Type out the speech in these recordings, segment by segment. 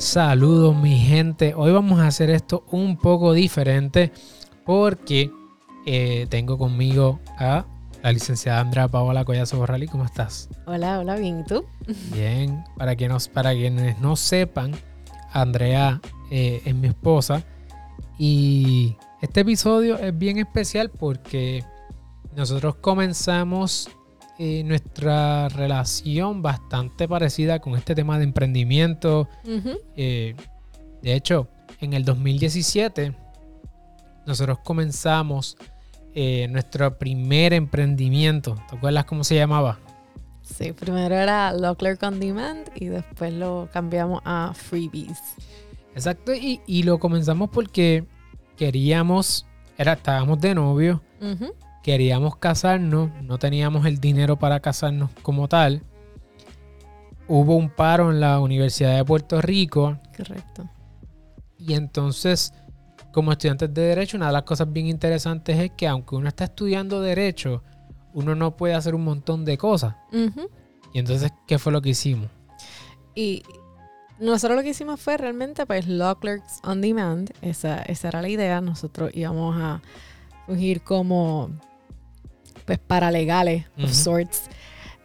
Saludos mi gente, hoy vamos a hacer esto un poco diferente porque eh, tengo conmigo a la licenciada Andrea Paola Collazo Borrali. ¿Cómo estás? Hola, hola, bien, ¿y tú? Bien, para, que nos, para quienes no sepan, Andrea eh, es mi esposa y este episodio es bien especial porque nosotros comenzamos eh, nuestra relación bastante parecida con este tema de emprendimiento. Eh, de hecho, en el 2017 nosotros comenzamos eh, nuestro primer emprendimiento. ¿Te acuerdas cómo se llamaba? Sí, primero era Lockler On Demand y después lo cambiamos a Freebies. Exacto, y, lo comenzamos porque queríamos, era, estábamos de novio, queríamos casarnos, no teníamos el dinero para casarnos como tal. Hubo un paro en la Universidad de Puerto Rico. Correcto. Y entonces, como estudiantes de Derecho, una de las cosas bien interesantes es que aunque uno está estudiando Derecho, uno no puede hacer un montón de cosas. Y entonces, ¿qué fue lo que hicimos? Y nosotros lo que hicimos fue realmente, pues, Law Clerks on Demand. Esa, esa era la idea. Nosotros íbamos a fungir como pues paralegales of sorts,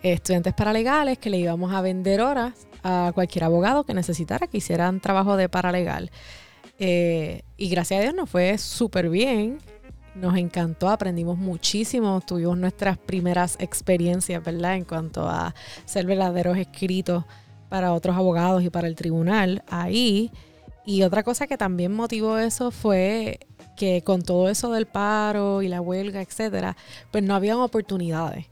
estudiantes paralegales que le íbamos a vender horas a cualquier abogado que necesitara que hicieran trabajo de paralegal. Eh, y gracias a Dios nos fue súper bien, nos encantó, aprendimos muchísimo, tuvimos nuestras primeras experiencias, ¿verdad? En cuanto a ser verdaderos escritos para otros abogados y para el tribunal ahí. Y otra cosa que también motivó eso fue que con todo eso del paro y la huelga, etcétera, pues no habían oportunidades.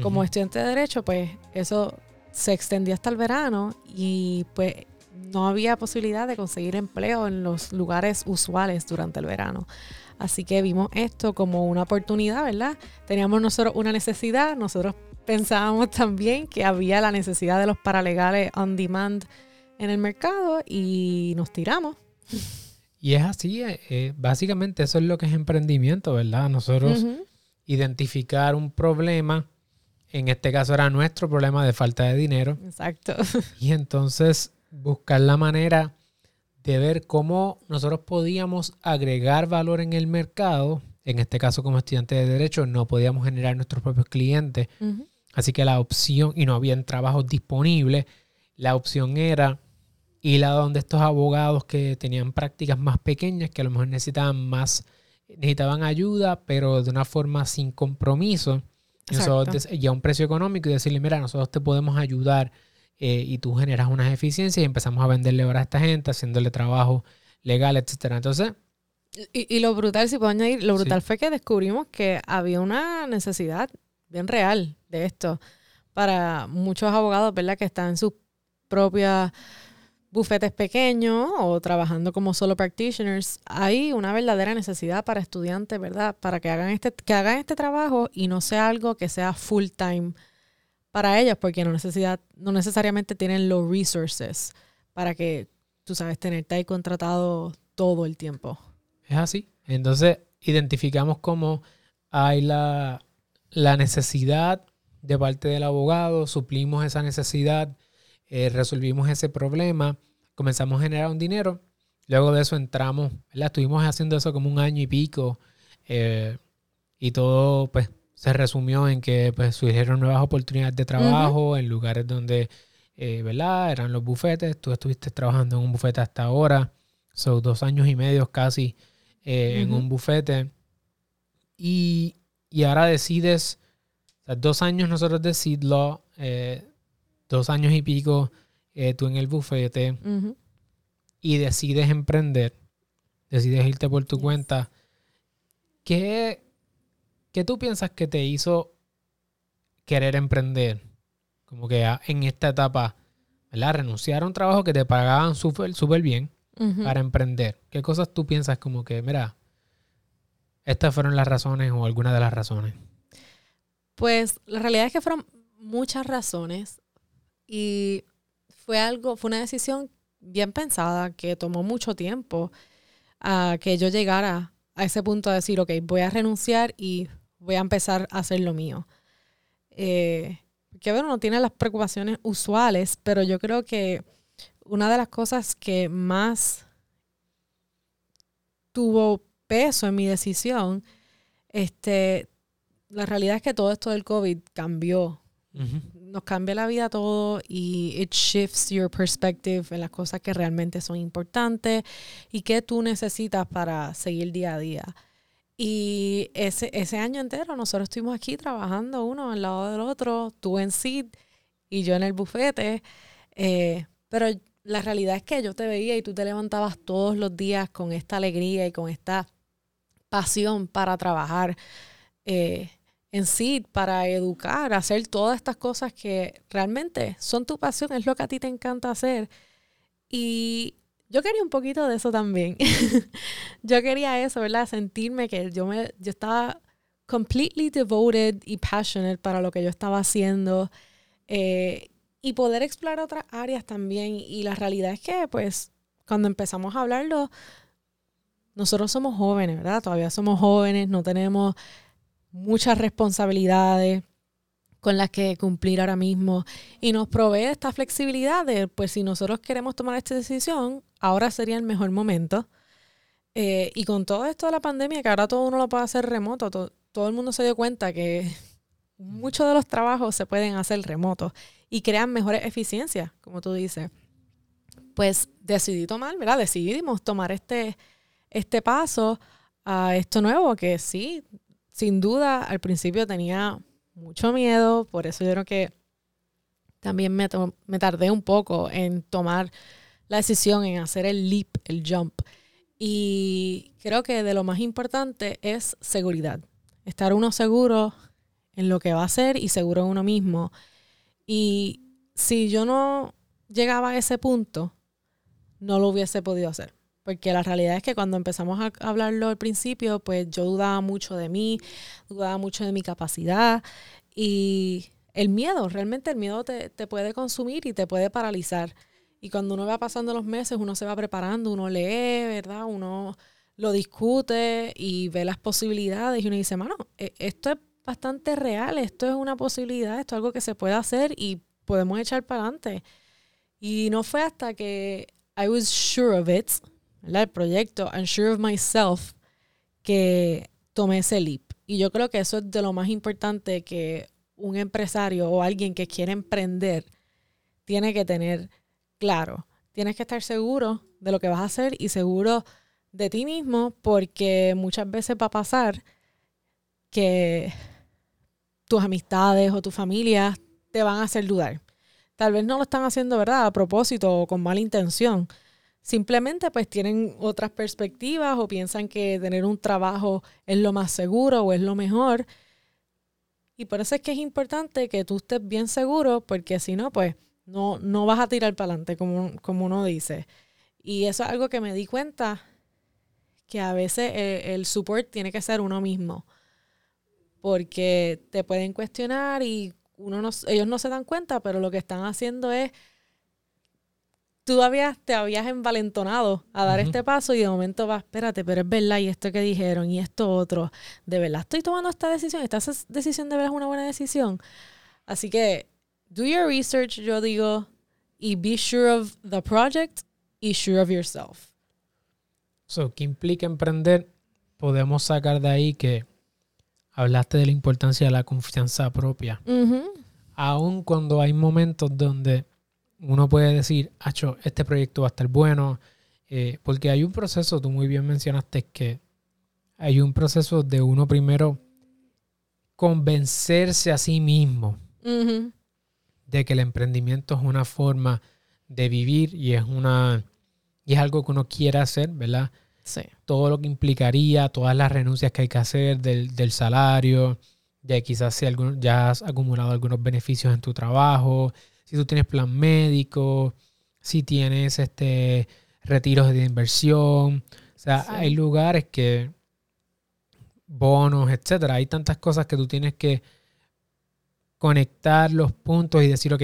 Como estudiante de derecho, pues eso se extendió hasta el verano y pues no había posibilidad de conseguir empleo en los lugares usuales durante el verano. Así que vimos esto como una oportunidad, ¿verdad? Teníamos nosotros una necesidad, nosotros pensábamos también que había la necesidad de los paralegales on demand en el mercado y nos tiramos. Y es así, eh, eh, básicamente eso es lo que es emprendimiento, ¿verdad? Nosotros identificar un problema, en este caso era nuestro problema de falta de dinero. Exacto. Y entonces buscar la manera de ver cómo nosotros podíamos agregar valor en el mercado. En este caso, como estudiante de derecho, no podíamos generar nuestros propios clientes. Así que la opción, y no habían trabajos disponibles, la opción era y a donde estos abogados que tenían prácticas más pequeñas, que a lo mejor necesitaban más, necesitaban ayuda, pero de una forma sin compromiso, y a un precio económico y decirle, mira, nosotros te podemos ayudar eh, y tú generas unas eficiencias y empezamos a venderle horas a esta gente, haciéndole trabajo legal, etcétera. Entonces... Y, lo brutal, si puedo añadir, lo brutal fue que descubrimos que había una necesidad bien real de esto para muchos abogados, ¿verdad? Que están en sus propias bufetes pequeños o trabajando como solo practitioners, hay una verdadera necesidad para estudiantes, ¿verdad? Para que hagan este, que hagan este trabajo y no sea algo que sea full time para ellos, porque no, necesidad, no necesariamente tienen los resources para que, tú sabes, tenerte ahí contratado todo el tiempo. Es así. Entonces, identificamos cómo hay la, la necesidad de parte del abogado, suplimos esa necesidad eh, resolvimos ese problema, comenzamos a generar un dinero. Luego de eso entramos, ¿verdad? Estuvimos haciendo eso como un año y pico eh, y todo pues se resumió en que pues surgieron nuevas oportunidades de trabajo en lugares donde, eh, ¿verdad? Eran los bufetes. Tú estuviste trabajando en un bufete hasta ahora, son dos años y medio casi en un bufete. Y, ahora decides, dos años nosotros de Seed dos años y pico eh, tú en el bufete y decides emprender, decides irte por tu cuenta, ¿qué, ¿qué tú piensas que te hizo querer emprender? Como que en esta etapa, ¿verdad? Renunciar a un trabajo que te pagaban súper super bien para emprender. ¿Qué cosas tú piensas como que, mira, estas fueron las razones o algunas de las razones? Pues la realidad es que fueron muchas razones. Y fue algo, fue una decisión bien pensada que tomó mucho tiempo a que yo llegara a ese punto de decir, ok, voy a renunciar y voy a empezar a hacer lo mío. Eh, que bueno, no tiene las preocupaciones usuales, pero yo creo que una de las cosas que más tuvo peso en mi decisión, este, la realidad es que todo esto del COVID cambió. Nos cambia la vida todo y it shifts your perspective en las cosas que realmente son importantes y que tú necesitas para seguir día a día. Y ese, ese año entero nosotros estuvimos aquí trabajando uno al lado del otro, tú en SID y yo en el bufete. Eh, pero la realidad es que yo te veía y tú te levantabas todos los días con esta alegría y con esta pasión para trabajar eh, en sí, para educar, hacer todas estas cosas que realmente son tu pasión, es lo que a ti te encanta hacer. Y yo quería un poquito de eso también. yo quería eso, ¿verdad? Sentirme que yo, me, yo estaba completely devoted y passionate para lo que yo estaba haciendo. Eh, y poder explorar otras áreas también. Y la realidad es que, pues, cuando empezamos a hablarlo, nosotros somos jóvenes, ¿verdad? Todavía somos jóvenes, no tenemos muchas responsabilidades con las que cumplir ahora mismo y nos provee esta flexibilidad de, pues si nosotros queremos tomar esta decisión, ahora sería el mejor momento. Eh, y con todo esto de la pandemia, que ahora todo uno lo puede hacer remoto, todo el mundo se dio cuenta que muchos de los trabajos se pueden hacer remotos y crean mejores eficiencias, como tú dices. Pues decidí tomar, ¿verdad? Decidimos tomar este, este paso a esto nuevo, que sí, sin duda al principio tenía mucho miedo, por eso yo creo que también me, me tardé un poco en tomar la decisión, en hacer el leap, el jump. Y creo que de lo más importante es seguridad. Estar uno seguro en lo que va a hacer y seguro en uno mismo. Y si yo no llegaba a ese punto, no lo hubiese podido hacer. Porque la realidad es que cuando empezamos a hablarlo al principio, pues yo dudaba mucho de mí, dudaba mucho de mi capacidad y el miedo, realmente el miedo te, te puede consumir y te puede paralizar. Y cuando uno va pasando los meses, uno se va preparando, uno lee, ¿verdad? Uno lo discute y ve las posibilidades y uno dice, mano, e, esto es bastante real, esto es una posibilidad, esto es algo que se puede hacer y podemos echar para adelante. Y no fue hasta que I was sure of it, el proyecto, I'm sure of myself, que tomé ese leap. Y yo creo que eso es de lo más importante que un empresario o alguien que quiere emprender tiene que tener claro. Tienes que estar seguro de lo que vas a hacer y seguro de ti mismo porque muchas veces va a pasar que tus amistades o tu familia te van a hacer dudar. Tal vez no lo están haciendo, ¿verdad? A propósito o con mala intención. Simplemente pues tienen otras perspectivas o piensan que tener un trabajo es lo más seguro o es lo mejor. Y por eso es que es importante que tú estés bien seguro porque si no, pues no, no vas a tirar para adelante como, como uno dice. Y eso es algo que me di cuenta que a veces el, el support tiene que ser uno mismo porque te pueden cuestionar y uno no, ellos no se dan cuenta, pero lo que están haciendo es, tú todavía te habías envalentonado a dar este paso y de momento vas, espérate, pero es verdad, y esto que dijeron, y esto otro, de verdad estoy tomando esta decisión, esta decisión de verdad es una buena decisión. Así que, do your research, yo digo, y be sure of the project y sure of yourself. So, ¿qué implica emprender? Podemos sacar de ahí que hablaste de la importancia de la confianza propia. Aun cuando hay momentos donde uno puede decir, Acho, este proyecto va a estar bueno, eh, porque hay un proceso, tú muy bien mencionaste que hay un proceso de uno primero convencerse a sí mismo de que el emprendimiento es una forma de vivir y es una y es algo que uno quiere hacer, ¿verdad? Todo lo que implicaría, todas las renuncias que hay que hacer del, salario, ya quizás si ya has acumulado algunos beneficios en tu trabajo, si tú tienes plan médico, si tienes este retiros de inversión. O sea, hay lugares que bonos, etcétera. Hay tantas cosas que tú tienes que conectar los puntos y decir, ok,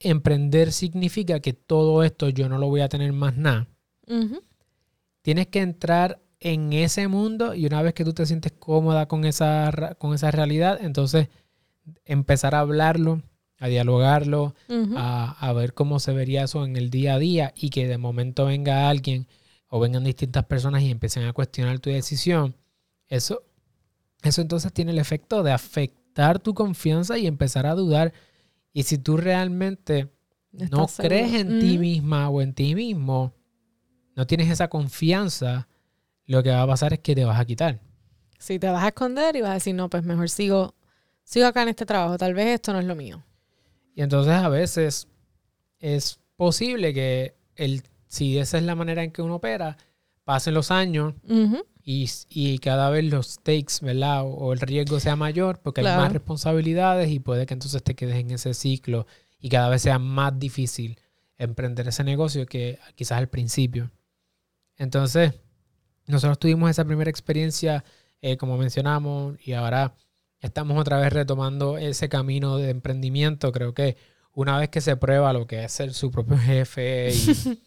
emprender significa que todo esto yo no lo voy a tener más nada. Tienes que entrar en ese mundo y una vez que tú te sientes cómoda con esa, con esa realidad, entonces empezar a hablarlo a dialogarlo, a, a ver cómo se vería eso en el día a día y que de momento venga alguien o vengan distintas personas y empiecen a cuestionar tu decisión, eso, eso entonces tiene el efecto de afectar tu confianza y empezar a dudar. Y si tú realmente no crees en ti misma o en ti mismo, no tienes esa confianza, lo que va a pasar es que te vas a quitar. Si te vas a esconder y vas a decir, no, pues mejor sigo, sigo acá en este trabajo, tal vez esto no es lo mío. Y entonces a veces es posible que el, si esa es la manera en que uno opera, pasen los años y, y cada vez los stakes, ¿verdad? O, o el riesgo sea mayor porque hay más responsabilidades y puede que entonces te quedes en ese ciclo y cada vez sea más difícil emprender ese negocio que quizás al principio. Entonces, nosotros tuvimos esa primera experiencia, eh, como mencionamos, y ahora estamos otra vez retomando ese camino de emprendimiento. Creo que una vez que se prueba lo que es ser su propio jefe, y,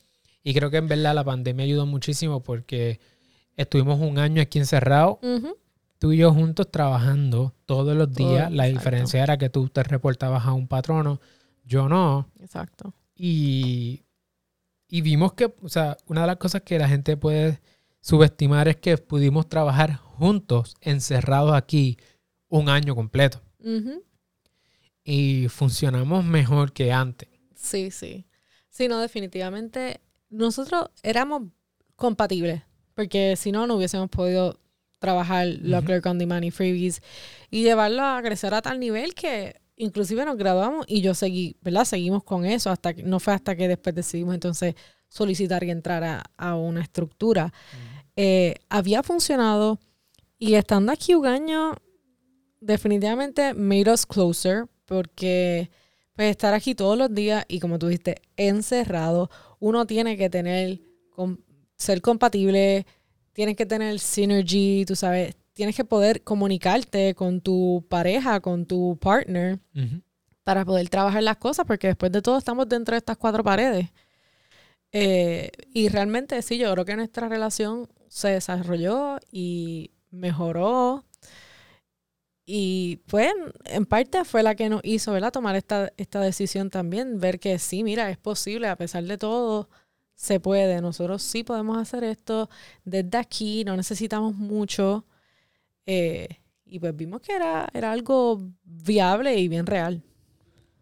y creo que en verdad la pandemia ayudó muchísimo porque estuvimos un año aquí encerrados, Ujú. tú y yo juntos trabajando todos los días. La exacto. diferencia era que tú te reportabas a un patrono, yo no. Exacto. Y, y vimos que, o sea, una de las cosas que la gente puede subestimar es que pudimos trabajar juntos, encerrados aquí, un año completo. Y funcionamos mejor que antes. Sí, sí. Sí, no, definitivamente. Nosotros éramos compatibles, porque si no, no hubiésemos podido trabajar lo Ujú. Clerk on Demand y Freebies y llevarlo a crecer a tal nivel que inclusive nos graduamos y yo seguí, ¿verdad? Seguimos con eso hasta que no fue hasta que después decidimos entonces solicitar y entrar a, a una estructura. Eh, había funcionado y estando aquí un año definitivamente made us closer porque pues estar aquí todos los días y como tú dijiste, encerrado, uno tiene que tener, ser compatible, tienes que tener synergy, tú sabes, tienes que poder comunicarte con tu pareja, con tu partner para poder trabajar las cosas, porque después de todo estamos dentro de estas cuatro paredes. Eh, y realmente sí, yo creo que nuestra relación se desarrolló y mejoró. Y pues en parte fue la que nos hizo, ¿verdad? Tomar esta, esta decisión también, ver que sí, mira, es posible, a pesar de todo, se puede. Nosotros sí podemos hacer esto desde aquí, no necesitamos mucho. Eh, y pues vimos que era, era algo viable y bien real.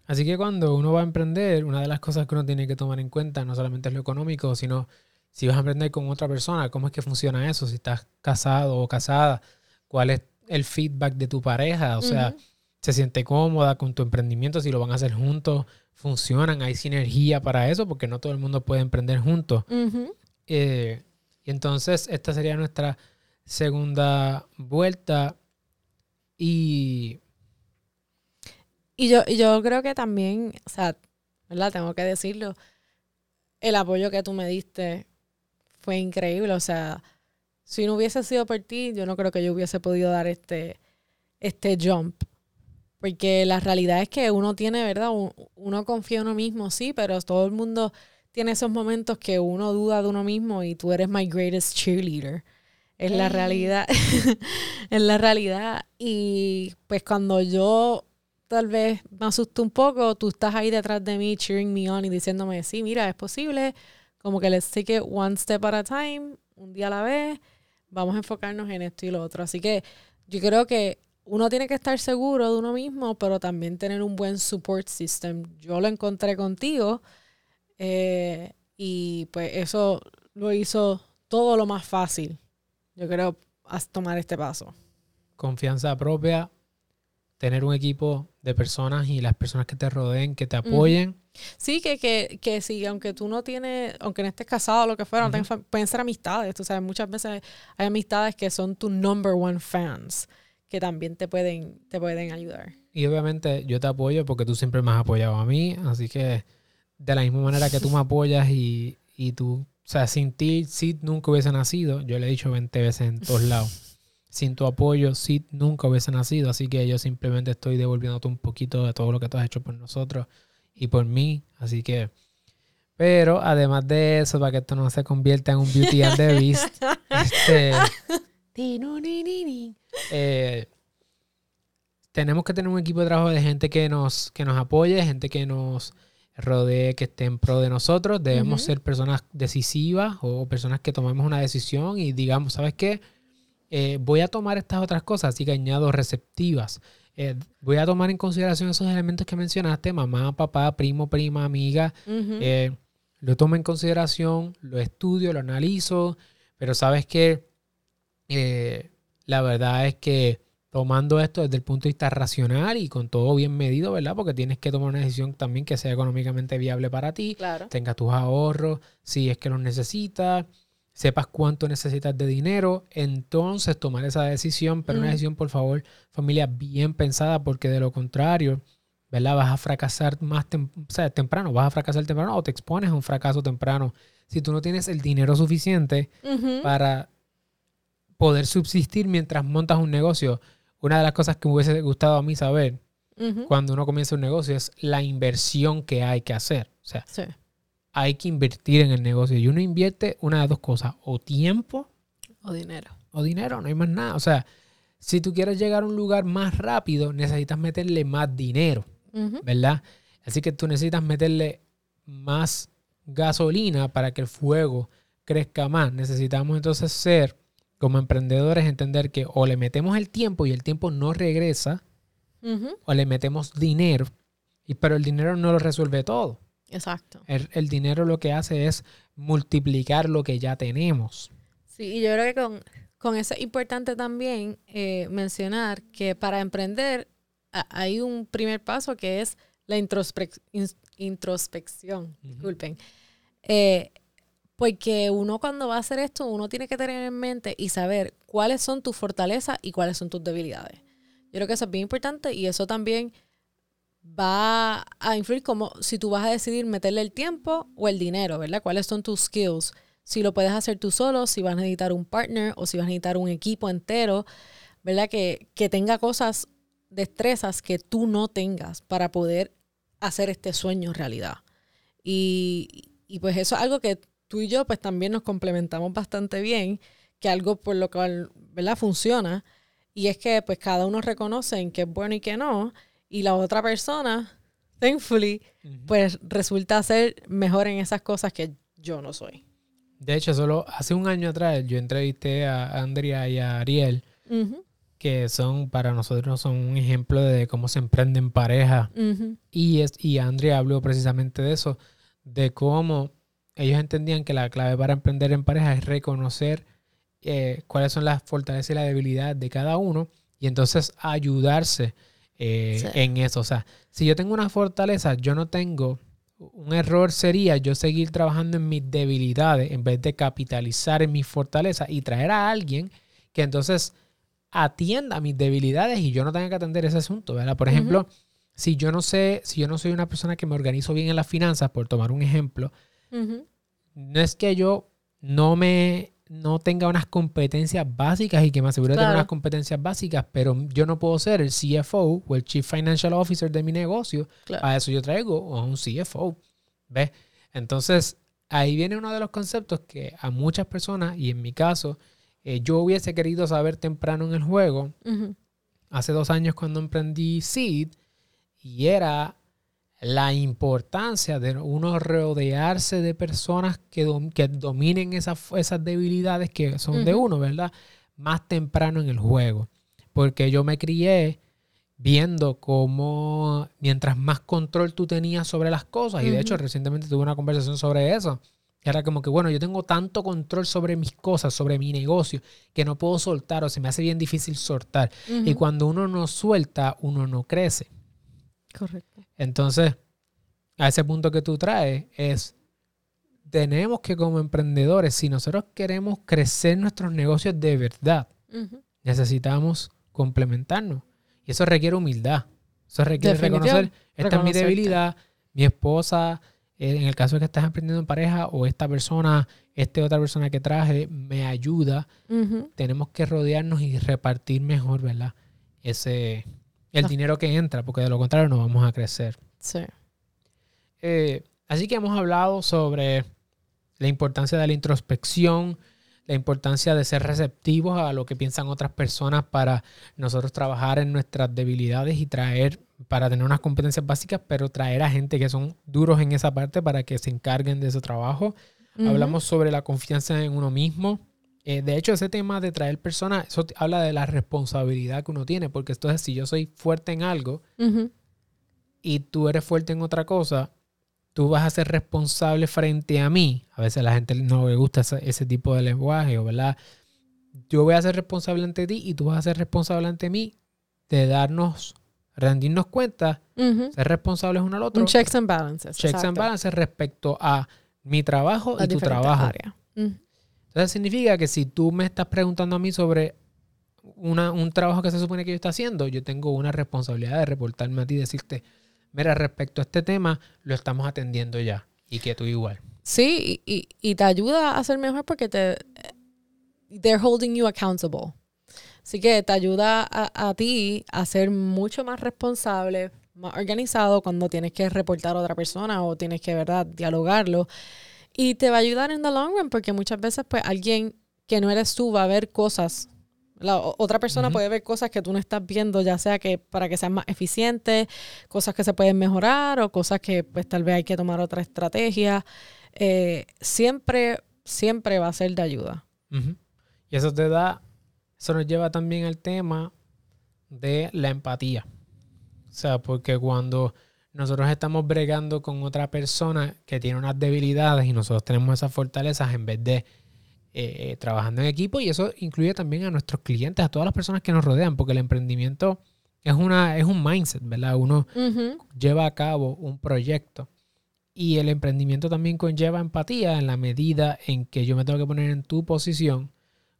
Así que cuando uno va a emprender, una de las cosas que uno tiene que tomar en cuenta no solamente es lo económico, sino si vas a emprender con otra persona, cómo es que funciona eso, si estás casado o casada, cuál es el feedback de tu pareja, o sea, se siente cómoda con tu emprendimiento, si lo van a hacer juntos, funcionan, hay sinergia para eso, porque no todo el mundo puede emprender juntos. Eh, y entonces esta sería nuestra segunda vuelta y Y yo, y yo creo que también, o sea, ¿verdad? Tengo que decirlo, el apoyo que tú me diste fue increíble. O sea, si no hubiese sido por ti, yo no creo que yo hubiese podido dar este, este jump. Porque la realidad es que uno tiene, ¿verdad? Un- Uno confía en uno mismo, sí, pero todo el mundo tiene esos momentos que uno duda de uno mismo y tú eres my greatest cheerleader. Es la realidad. es la realidad. Y pues cuando yo tal vez me asusto un poco, tú estás ahí detrás de mí, cheering me on y diciéndome, sí, mira, es posible. Como que let's take it one step at a time, un día a la vez. Vamos a enfocarnos en esto y lo otro. Así que yo creo que uno tiene que estar seguro de uno mismo, pero también tener un buen support system. Yo lo encontré contigo eh, y pues eso lo hizo todo lo más fácil. Yo creo a tomar este paso. confianza propia, tener un equipo de personas y las personas que te rodeen, que te apoyen. Sí, que, que, que sí, aunque tú no tienes, aunque no estés casado o lo que fuera, no Ujú. tengas fa- pueden ser amistades. Tú sabes, muchas veces hay amistades que son tu number one fans, que también te pueden, te pueden ayudar. Y obviamente yo te apoyo porque tú siempre me has apoyado a mí, así que de la misma manera que tú me apoyas y, y tú, o sea, sin ti, Sid nunca hubiese nacido, yo le he dicho 20 veces en todos lados, sin tu apoyo, Sid nunca hubiese nacido, así que yo simplemente estoy devolviéndote un poquito de todo lo que tú has hecho por nosotros y por mí, así que... Pero además de eso, para que esto no se convierta en un Beauty and the Beast, este, eh, tenemos que tener un equipo de trabajo de gente que nos, que nos apoye, gente que nos rodee, que esté en pro de nosotros. Debemos ser personas decisivas o personas que tomemos una decisión y digamos, ¿sabes qué? Eh, voy a tomar estas otras cosas, así que añado receptivas. Eh, voy a tomar en consideración esos elementos que mencionaste, mamá, papá, primo, prima, amiga. Ujú. Eh, lo tomo en consideración, lo estudio, lo analizo, pero sabes que eh, la verdad es que tomando esto desde el punto de vista racional y con todo bien medido, ¿verdad? Porque tienes que tomar una decisión también que sea económicamente viable para ti, claro. tengas tus ahorros, si es que los necesitas, sepas cuánto necesitas de dinero, entonces tomar esa decisión, pero una Mm. decisión, por favor, familia, bien pensada, porque de lo contrario, ¿verdad? Vas a fracasar más tem- o sea, temprano, vas a fracasar temprano o te expones a un fracaso temprano si tú no tienes el dinero suficiente para poder subsistir mientras montas un negocio. Una de las cosas que me hubiese gustado a mí saber cuando uno comienza un negocio es la inversión que hay que hacer. O sea, Sí. Hay que invertir en el negocio y uno invierte una de dos cosas, o tiempo O dinero. o dinero, no hay más nada. O sea, si tú quieres llegar a un lugar más rápido, necesitas meterle más dinero. ¿verdad? Así que tú necesitas meterle más gasolina para que el fuego crezca más. Necesitamos entonces ser, como emprendedores, entender que o le metemos el tiempo y el tiempo no regresa, o le metemos dinero, y, pero el dinero no lo resuelve todo. Exacto. El, el dinero lo que hace es multiplicar lo que ya tenemos. Sí, y yo creo que con, con eso es importante también eh, mencionar que para emprender a- hay un primer paso que es la introspec- ins- introspección. Ujú. Disculpen. Eh, porque uno cuando va a hacer esto, uno tiene que tener en mente y saber cuáles son tus fortalezas y cuáles son tus debilidades. Yo creo que eso es bien importante y eso también va a influir como si tú vas a decidir meterle el tiempo o el dinero, ¿verdad? ¿Cuáles son tus skills? Si lo puedes hacer tú solo, si vas a necesitar un partner o si vas a necesitar un equipo entero, ¿verdad? Que, que tenga cosas, destrezas que tú no tengas para poder hacer este sueño realidad. Y, y pues eso es algo que tú y yo pues también nos complementamos bastante bien, que algo por lo cual, ¿verdad? Funciona. Y es que pues cada uno reconoce en qué es bueno y qué no. Y la otra persona, thankfully, pues resulta ser mejor en esas cosas que yo no soy. De hecho, solo hace un año atrás yo entrevisté a Andrea y a Ariel, que son para nosotros son un ejemplo de cómo se emprende en pareja. Y, es, y Andrea habló precisamente de eso, de cómo ellos entendían que la clave para emprender en pareja es reconocer eh, cuáles son las fortalezas y las debilidades de cada uno y entonces ayudarse eh, Sí. en eso. O sea, si yo tengo una fortaleza, yo no tengo, un error sería yo seguir trabajando en mis debilidades en vez de capitalizar en mis fortalezas y traer a alguien que entonces atienda mis debilidades y yo no tenga que atender ese asunto, ¿verdad? Por ejemplo, si yo no sé, si yo no soy una persona que me organizo bien en las finanzas, por tomar un ejemplo, no es que yo no me no tenga unas competencias básicas y que me asegure de tener unas competencias básicas, pero yo no puedo ser el CFO o el Chief Financial Officer de mi negocio. Claro. A eso yo traigo a un CFO. ¿Ves? Entonces, ahí viene uno de los conceptos que a muchas personas, y en mi caso, eh, yo hubiese querido saber temprano en el juego, hace dos años cuando emprendí Seed y era la importancia de uno rodearse de personas que, dom- que dominen esas, esas debilidades que son de uno, ¿verdad? Más temprano en el juego. Porque yo me crié viendo cómo mientras más control tú tenías sobre las cosas, y de hecho recientemente tuve una conversación sobre eso, era como que, bueno, yo tengo tanto control sobre mis cosas, sobre mi negocio, que no puedo soltar o se me hace bien difícil soltar. Y cuando uno no suelta, uno no crece. Correcto. Entonces, a ese punto que tú traes es, tenemos que como emprendedores, si nosotros queremos crecer nuestros negocios de verdad, necesitamos complementarnos. Y eso requiere humildad. Eso requiere reconocer, esta es mi debilidad, mi esposa, eh, en el caso de que estás emprendiendo en pareja, o esta persona, esta otra persona que traje, me ayuda. Tenemos que rodearnos y repartir mejor, ¿verdad? Ese, el Ah. dinero que entra, porque de lo contrario no vamos a crecer. Sí. Eh, así que hemos hablado sobre la importancia de la introspección, la importancia de ser receptivos a lo que piensan otras personas para nosotros trabajar en nuestras debilidades y traer, para tener unas competencias básicas, pero traer a gente que son duros en esa parte para que se encarguen de ese trabajo. Hablamos sobre la confianza en uno mismo. Eh, de hecho, ese tema de traer personas, eso habla de la responsabilidad que uno tiene, porque entonces si yo soy fuerte en algo y tú eres fuerte en otra cosa, tú vas a ser responsable frente a mí. A veces a la gente no le gusta ese, tipo de lenguaje, ¿verdad? Yo voy a ser responsable ante ti y tú vas a ser responsable ante mí de darnos, rendirnos cuenta, ser responsables uno al otro. checks and balances. Checks and balances respecto a mi trabajo y tu trabajo. Entonces significa que si tú me estás preguntando a mí sobre un trabajo que se supone que yo estoy haciendo, yo tengo una responsabilidad de reportarme a ti y decirte, mira, respecto a este tema, lo estamos atendiendo ya. Y que tú igual. Sí, y, te ayuda a ser mejor porque te they're holding you accountable. Así que te ayuda a, a, ti a ser mucho más responsable, más organizado cuando tienes que reportar a otra persona o tienes que, ¿verdad?, dialogarlo. Y te va a ayudar en the long run porque muchas veces, pues, alguien que no eres tú va a ver cosas la otra persona puede ver cosas que tú no estás viendo, ya sea que para que sean más eficientes, cosas que se pueden mejorar o cosas que pues tal vez hay que tomar otra estrategia. Eh, siempre, siempre va a ser de ayuda. Y eso te da, eso nos lleva también al tema de la empatía. O sea, porque cuando nosotros estamos bregando con otra persona que tiene unas debilidades y nosotros tenemos esas fortalezas, en vez de eh, trabajando en equipo y eso incluye también a nuestros clientes, a todas las personas que nos rodean, porque el emprendimiento es, una, es un mindset, ¿verdad? Uno lleva a cabo un proyecto y el emprendimiento también conlleva empatía en la medida en que yo me tengo que poner en tu posición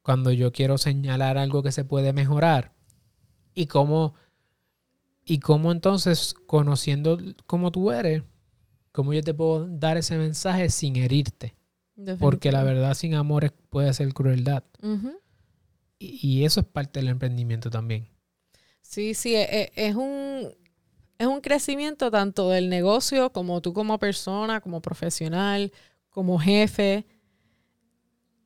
cuando yo quiero señalar algo que se puede mejorar y cómo, y cómo entonces, conociendo cómo tú eres, cómo yo te puedo dar ese mensaje sin herirte. Porque la verdad sin amor puede ser crueldad. y, eso es parte del emprendimiento también. Sí, sí, e, e, es, un, es un crecimiento tanto del negocio como tú como persona, como profesional, como jefe.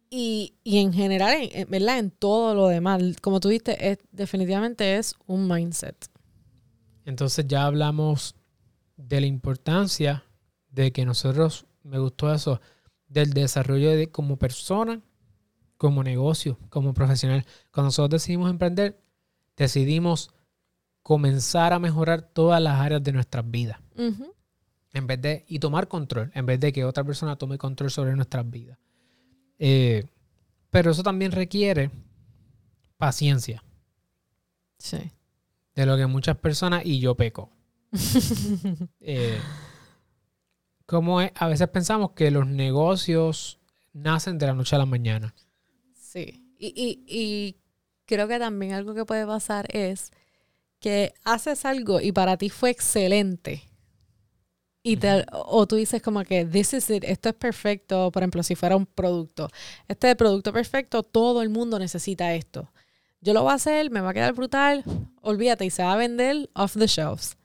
Y, en general, en, ¿verdad? En todo lo demás. Como tú dijiste, es, definitivamente es un mindset. Entonces ya hablamos de la importancia de que nosotros, me gustó eso, del desarrollo de como persona, como negocio, como profesional. Cuando nosotros decidimos emprender, decidimos comenzar a mejorar todas las áreas de nuestras vidas. En vez de, y tomar control, en vez de que otra persona tome control sobre nuestras vidas. Eh, pero eso también requiere paciencia. Sí. De lo que muchas personas, y yo peco. eh, como a veces pensamos que los negocios nacen de la noche a la mañana. Sí, y, creo que también algo que puede pasar es que haces algo y para ti fue excelente. Y o tú dices como que this is it, esto es perfecto, por ejemplo, si fuera un producto. Este es el producto perfecto, todo el mundo necesita esto. Yo lo voy a hacer, me va a quedar brutal, olvídate, y se va a vender off the shelves.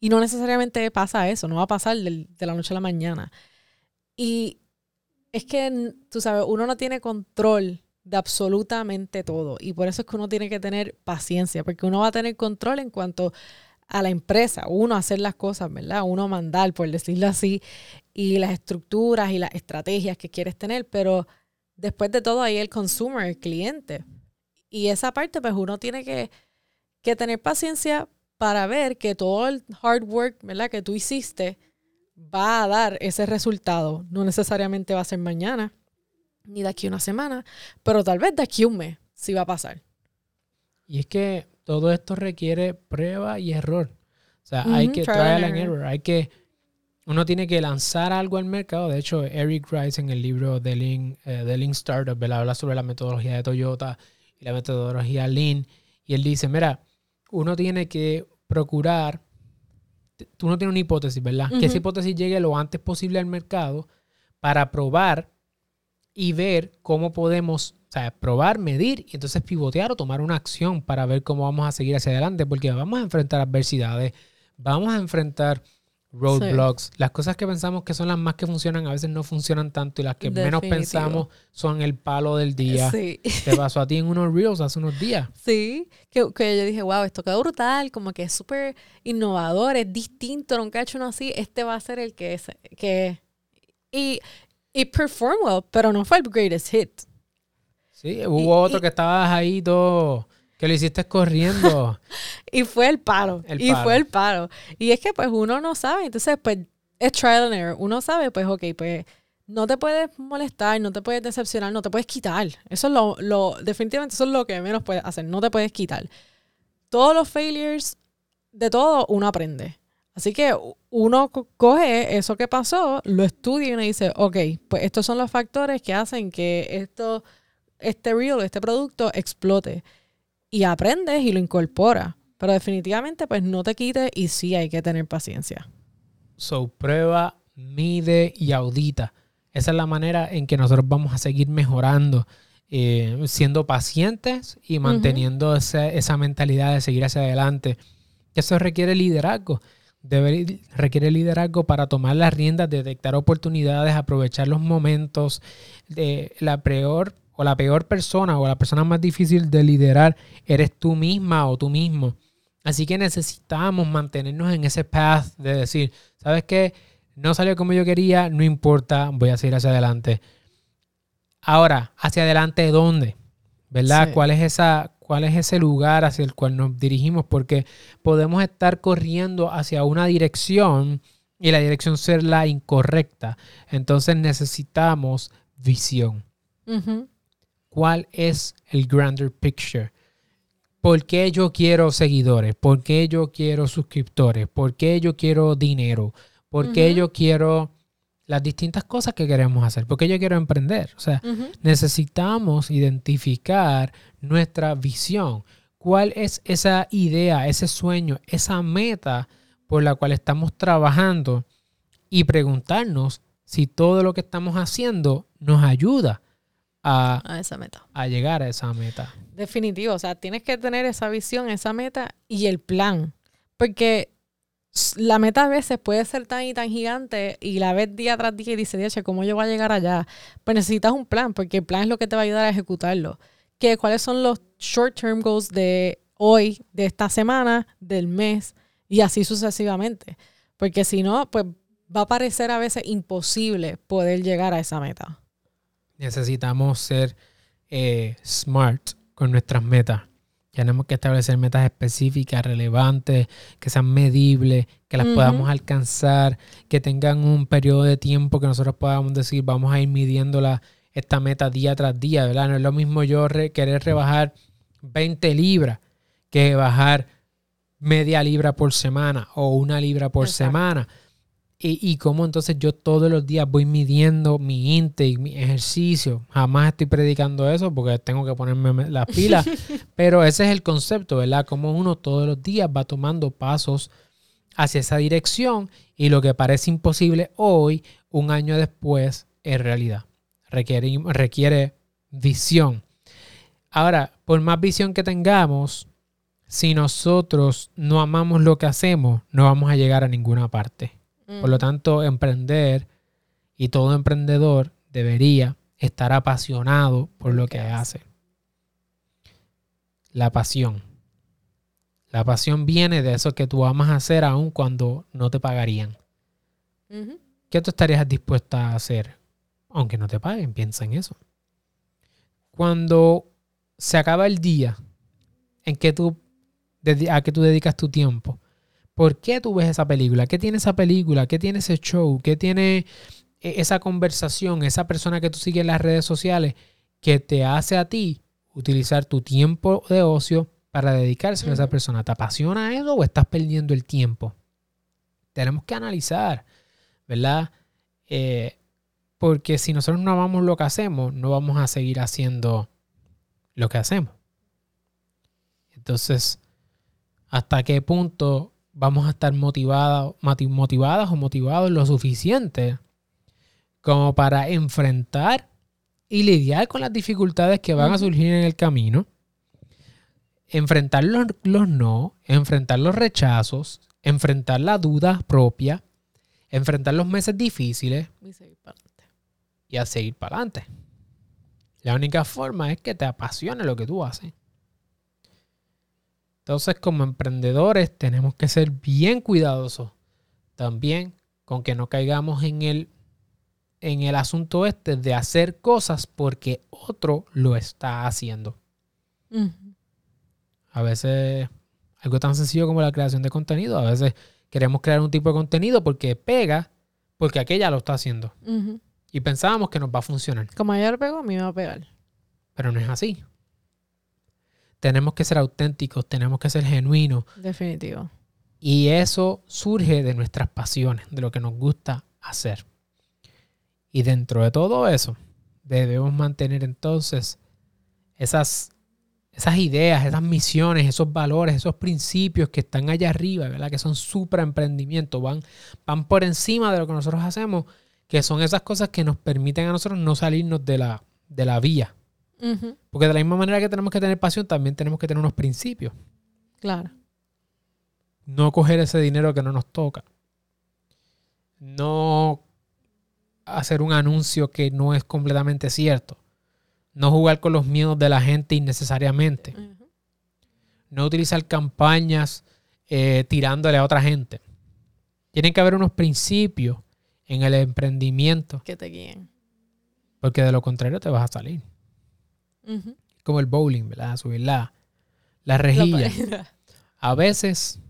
Y no necesariamente pasa eso, no va a pasar de, la noche a la mañana. Y es que, tú sabes, uno no tiene control de absolutamente todo. Y por eso es que uno tiene que tener paciencia, porque uno va a tener control en cuanto a la empresa, uno hacer las cosas, ¿verdad? Uno mandar, por decirlo así, y las estructuras y las estrategias que quieres tener, pero después de todo ahí el consumer, el cliente. Y esa parte, pues uno tiene que, que tener paciencia para ver que todo el hard work ¿verdad? que tú hiciste va a dar ese resultado. No necesariamente va a ser mañana, ni de aquí a una semana, pero tal vez de aquí a un mes sí va a pasar. Y es que todo esto requiere prueba y error. O sea, hay que trial and error. Hay que, uno tiene que lanzar algo al mercado. De hecho, Eric Rice en el libro de Lean, eh, Startup, habla sobre la metodología de Toyota y la metodología Lean. Y él dice, mira, uno tiene que procurar, tú no tienes una hipótesis, ¿verdad? Que esa hipótesis llegue lo antes posible al mercado para probar y ver cómo podemos, o sea, probar, medir y entonces pivotear o tomar una acción para ver cómo vamos a seguir hacia adelante, porque vamos a enfrentar adversidades, vamos a enfrentar roadblocks. Las cosas que pensamos que son las más que funcionan a veces no funcionan tanto y las que menos pensamos son el palo del día. Sí. Te pasó a ti en unos reels hace unos días. Sí, que, que yo dije, wow, esto quedó brutal, como que es súper innovador, es distinto, nunca he hecho uno así, este va a ser el que es. Que, y, y perform well, pero no fue el greatest hit. Sí, hubo otro y- que estabas ahí todo, que lo hiciste corriendo. Y fue el palo. El y fue el palo. Y es que pues uno no sabe, entonces pues es trial and error. Uno sabe, pues ok, pues no te puedes molestar, no te puedes decepcionar, no te puedes quitar. Eso es lo, lo definitivamente eso es lo que menos puedes hacer, no te puedes quitar. Todos los failures, de todo uno aprende. Así que uno co- coge eso que pasó, lo estudia y uno dice, ok, pues estos son los factores que hacen que esto, este reel, este producto explote. Y aprendes y lo incorporas. Pero definitivamente, pues no te quites y sí hay que tener paciencia. So, prueba, mide y audita. Esa es la manera en que nosotros vamos a seguir mejorando, eh, siendo pacientes y manteniendo esa, esa mentalidad de seguir hacia adelante. Eso requiere liderazgo. Debe- requiere liderazgo para tomar las riendas, detectar oportunidades, aprovechar los momentos. De la peor o la peor persona o la persona más difícil de liderar eres tú misma o tú mismo. Así que necesitamos mantenernos en ese path de decir, ¿sabes qué? No salió como yo quería, no importa, voy a seguir hacia adelante. Ahora, ¿hacia adelante dónde? ¿Verdad? Sí. ¿Cuál es esa cuál es ese lugar hacia el cual nos dirigimos? Porque podemos estar corriendo hacia una dirección y la dirección ser la incorrecta. Entonces necesitamos visión. ¿Cuál es el grander picture? ¿Por qué yo quiero seguidores? ¿Por qué yo quiero suscriptores? ¿Por qué yo quiero dinero? ¿Por qué yo quiero las distintas cosas que queremos hacer? ¿Por qué yo quiero emprender? O sea, necesitamos identificar nuestra visión. ¿Cuál es esa idea, ese sueño, esa meta por la cual estamos trabajando? Y preguntarnos si todo lo que estamos haciendo nos ayuda a, A esa meta. a llegar a esa meta. Definitivo. O sea, tienes que tener esa visión, esa meta y el plan. Porque la meta a veces puede ser tan y tan gigante y la ves día tras día y dices, "Diache, ¿cómo yo voy a llegar allá? Pues necesitas un plan, porque el plan es lo que te va a ayudar a ejecutarlo. Que, ¿Cuáles son los short-term goals de hoy, de esta semana, del mes y así sucesivamente? Porque si no, pues va a parecer a veces imposible poder llegar a esa meta. Necesitamos ser eh, smart con nuestras metas. Tenemos que establecer metas específicas, relevantes, que sean medibles, que las podamos alcanzar, que tengan un periodo de tiempo que nosotros podamos decir, vamos a ir midiéndola esta meta día tras día, ¿verdad? No es lo mismo yo re- querer rebajar 20 libras que bajar media libra por semana o una libra por Exacto. semana. Y, y cómo entonces yo todos los días voy midiendo mi intake, mi ejercicio. Jamás estoy predicando eso porque tengo que ponerme me- las pilas. pero ese es el concepto, ¿verdad? Como uno todos los días va tomando pasos hacia esa dirección y lo que parece imposible hoy, un año después, es realidad. Requiere, requiere visión. Ahora, por más visión que tengamos, si nosotros no amamos lo que hacemos, no vamos a llegar a ninguna parte. Por lo tanto, emprender y todo emprendedor debería estar apasionado por lo que hace. La pasión. La pasión viene de eso que tú amas hacer aun cuando no te pagarían. ¿Qué tú estarías dispuesta a hacer? Aunque no te paguen, piensa en eso. Cuando se acaba el día en que tú, a que tú dedicas tu tiempo, ¿por qué tú ves esa película? ¿Qué tiene esa película? ¿Qué tiene ese show? ¿Qué tiene eh, esa conversación, esa persona que tú sigues en las redes sociales que te hace a ti utilizar tu tiempo de ocio para dedicárselo a esa persona? ¿Te apasiona eso o estás perdiendo el tiempo? Tenemos que analizar, ¿verdad? Eh, porque si nosotros no amamos lo que hacemos, no vamos a seguir haciendo lo que hacemos. Entonces, ¿hasta qué punto vamos a estar motivadas, motivadas o motivados lo suficiente como para enfrentar y lidiar con las dificultades que van a surgir en el camino? Enfrentar los, los no, enfrentar los rechazos, enfrentar la duda propia, enfrentar los meses difíciles Y seguir para adelante. y a seguir para adelante. La única forma es que te apasione lo que tú haces. Entonces, como emprendedores, tenemos que ser bien cuidadosos también con que no caigamos en el, en el asunto este de hacer cosas porque otro lo está haciendo. A veces, algo tan sencillo como la creación de contenido, a veces queremos crear un tipo de contenido porque pega, porque aquella lo está haciendo. Y pensábamos que nos va a funcionar. Como ayer pegó, a mí me va a pegar. Pero no es así. Tenemos que ser auténticos, tenemos que ser genuinos. Definitivo. Y eso surge de nuestras pasiones, de lo que nos gusta hacer. Y dentro de todo eso, debemos mantener entonces esas, esas ideas, esas misiones, esos valores, esos principios que están allá arriba, ¿verdad? Que son súper emprendimientos, van, van por encima de lo que nosotros hacemos, que son esas cosas que nos permiten a nosotros no salirnos de la, de la vía. Porque de la misma manera que tenemos que tener pasión, también tenemos que tener unos principios. Claro. No coger ese dinero que no nos toca. No hacer un anuncio que no es completamente cierto. No jugar con los miedos de la gente innecesariamente. No utilizar campañas eh, tirándole a otra gente. Tienen que haber unos principios en el emprendimiento, Que te guíen. porque de lo contrario te vas a salir. Como el bowling, ¿verdad? Subir la, la La rejilla. a veces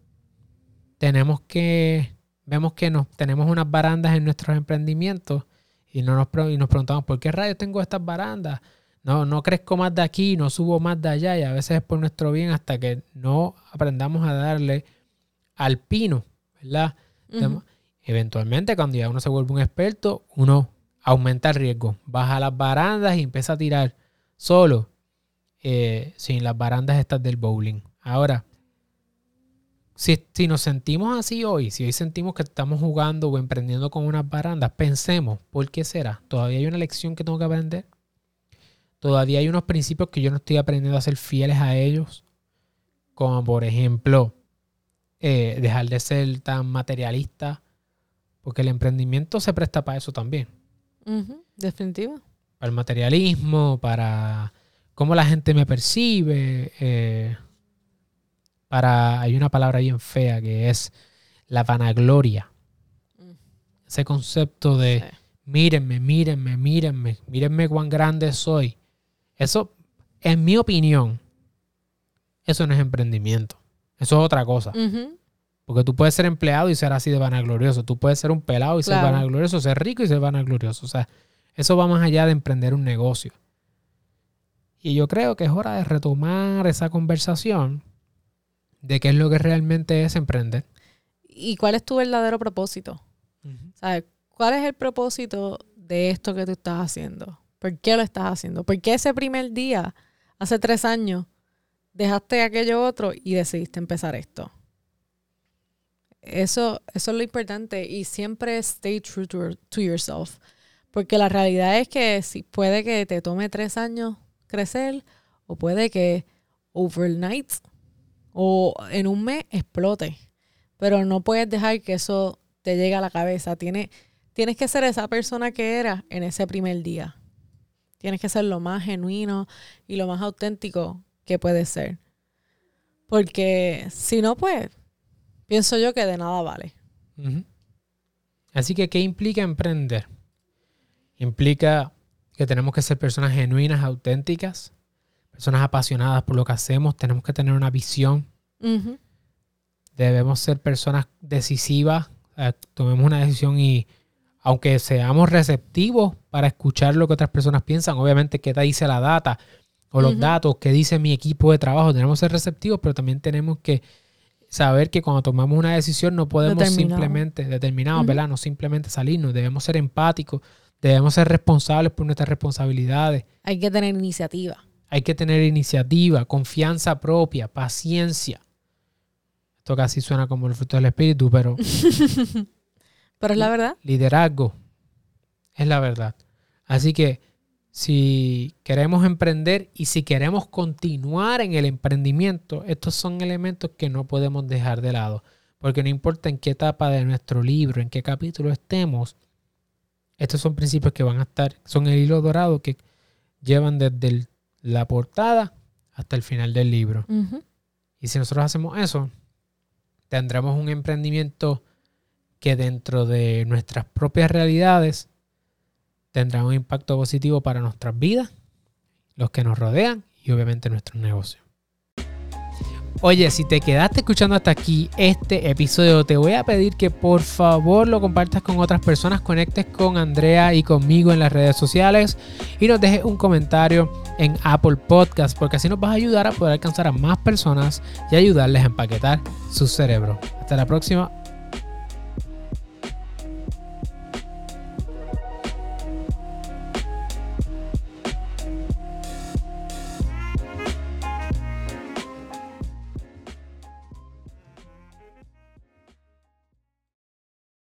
tenemos que, vemos que nos, tenemos unas barandas en nuestros emprendimientos y, no nos, y nos preguntamos, ¿por qué rayos tengo estas barandas? No, no crezco más de aquí, no subo más de allá y a veces es por nuestro bien hasta que no aprendamos a darle al pino, ¿verdad? Eventualmente cuando ya uno se vuelve un experto, uno aumenta el riesgo, baja las barandas y empieza a tirar solo eh, sin las barandas estas del bowling. Ahora, si, si nos sentimos así hoy, si hoy sentimos que estamos jugando o emprendiendo con unas barandas, pensemos, ¿por qué será? ¿Todavía hay una lección que tengo que aprender? ¿Todavía hay unos principios que yo no estoy aprendiendo a ser fieles a ellos? Como por ejemplo, eh, dejar de ser tan materialista, porque el emprendimiento se presta para eso también Ujú. Definitivo. Para el materialismo, para cómo la gente me percibe, eh, para, hay una palabra bien fea que es la vanagloria. Mm. Ese concepto de Sí. mírenme, mírenme, mírenme, mírenme cuán grande soy. Eso, en mi opinión, eso no es emprendimiento. Eso es otra cosa. Porque tú puedes ser empleado y ser así de vanaglorioso. Tú puedes ser un pelado y ser vanaglorioso, ser rico y ser vanaglorioso. O sea, eso va más allá de emprender un negocio. Y yo creo que es hora de retomar esa conversación de qué es lo que realmente es emprender. ¿Y cuál es tu verdadero propósito? ¿Sabes? ¿Cuál es el propósito de esto que tú estás haciendo? ¿Por qué lo estás haciendo? ¿Por qué ese primer día, hace tres años, dejaste aquello otro y decidiste empezar esto? Eso, eso es lo importante y siempre stay true to, to yourself. Porque la realidad es que si puede que te tome tres años crecer o puede que overnight o en un mes explote. Pero no puedes dejar que eso te llegue a la cabeza. Tiene, tienes que ser esa persona que eras en ese primer día. Tienes que ser lo más genuino y lo más auténtico que puedes ser. Porque si no, pues, pienso yo que de nada vale. Así que, ¿qué implica emprender? Implica que tenemos que ser personas genuinas, auténticas, personas apasionadas por lo que hacemos, tenemos que tener una visión, debemos ser personas decisivas, eh, tomemos una decisión y aunque seamos receptivos para escuchar lo que otras personas piensan, obviamente qué dice la data o los datos, qué dice mi equipo de trabajo, tenemos que ser receptivos, pero también tenemos que saber que cuando tomamos una decisión no podemos Determinado. simplemente, determinados, Ujú. ¿verdad? No simplemente salirnos, debemos ser empáticos, debemos ser responsables por nuestras responsabilidades. Hay que tener iniciativa. Hay que tener iniciativa, confianza propia, paciencia. Esto casi suena como el fruto del espíritu, pero Pero es la verdad. liderazgo es la verdad. Así que si queremos emprender y si queremos continuar en el emprendimiento, estos son elementos que no podemos dejar de lado. Porque no importa en qué etapa de nuestro libro, en qué capítulo estemos, estos son principios que van a estar, son el hilo dorado que llevan desde la portada hasta el final del libro. Y si nosotros hacemos eso, tendremos un emprendimiento que dentro de nuestras propias realidades tendrá un impacto positivo para nuestras vidas, los que nos rodean y obviamente nuestros negocios. Oye, si te quedaste escuchando hasta aquí este episodio, te voy a pedir que por favor lo compartas con otras personas, conectes con Andrea y conmigo en las redes sociales y nos dejes un comentario en Apple Podcast, porque así nos vas a ayudar a poder alcanzar a más personas y ayudarles a empaquetar su cerebro. Hasta la próxima.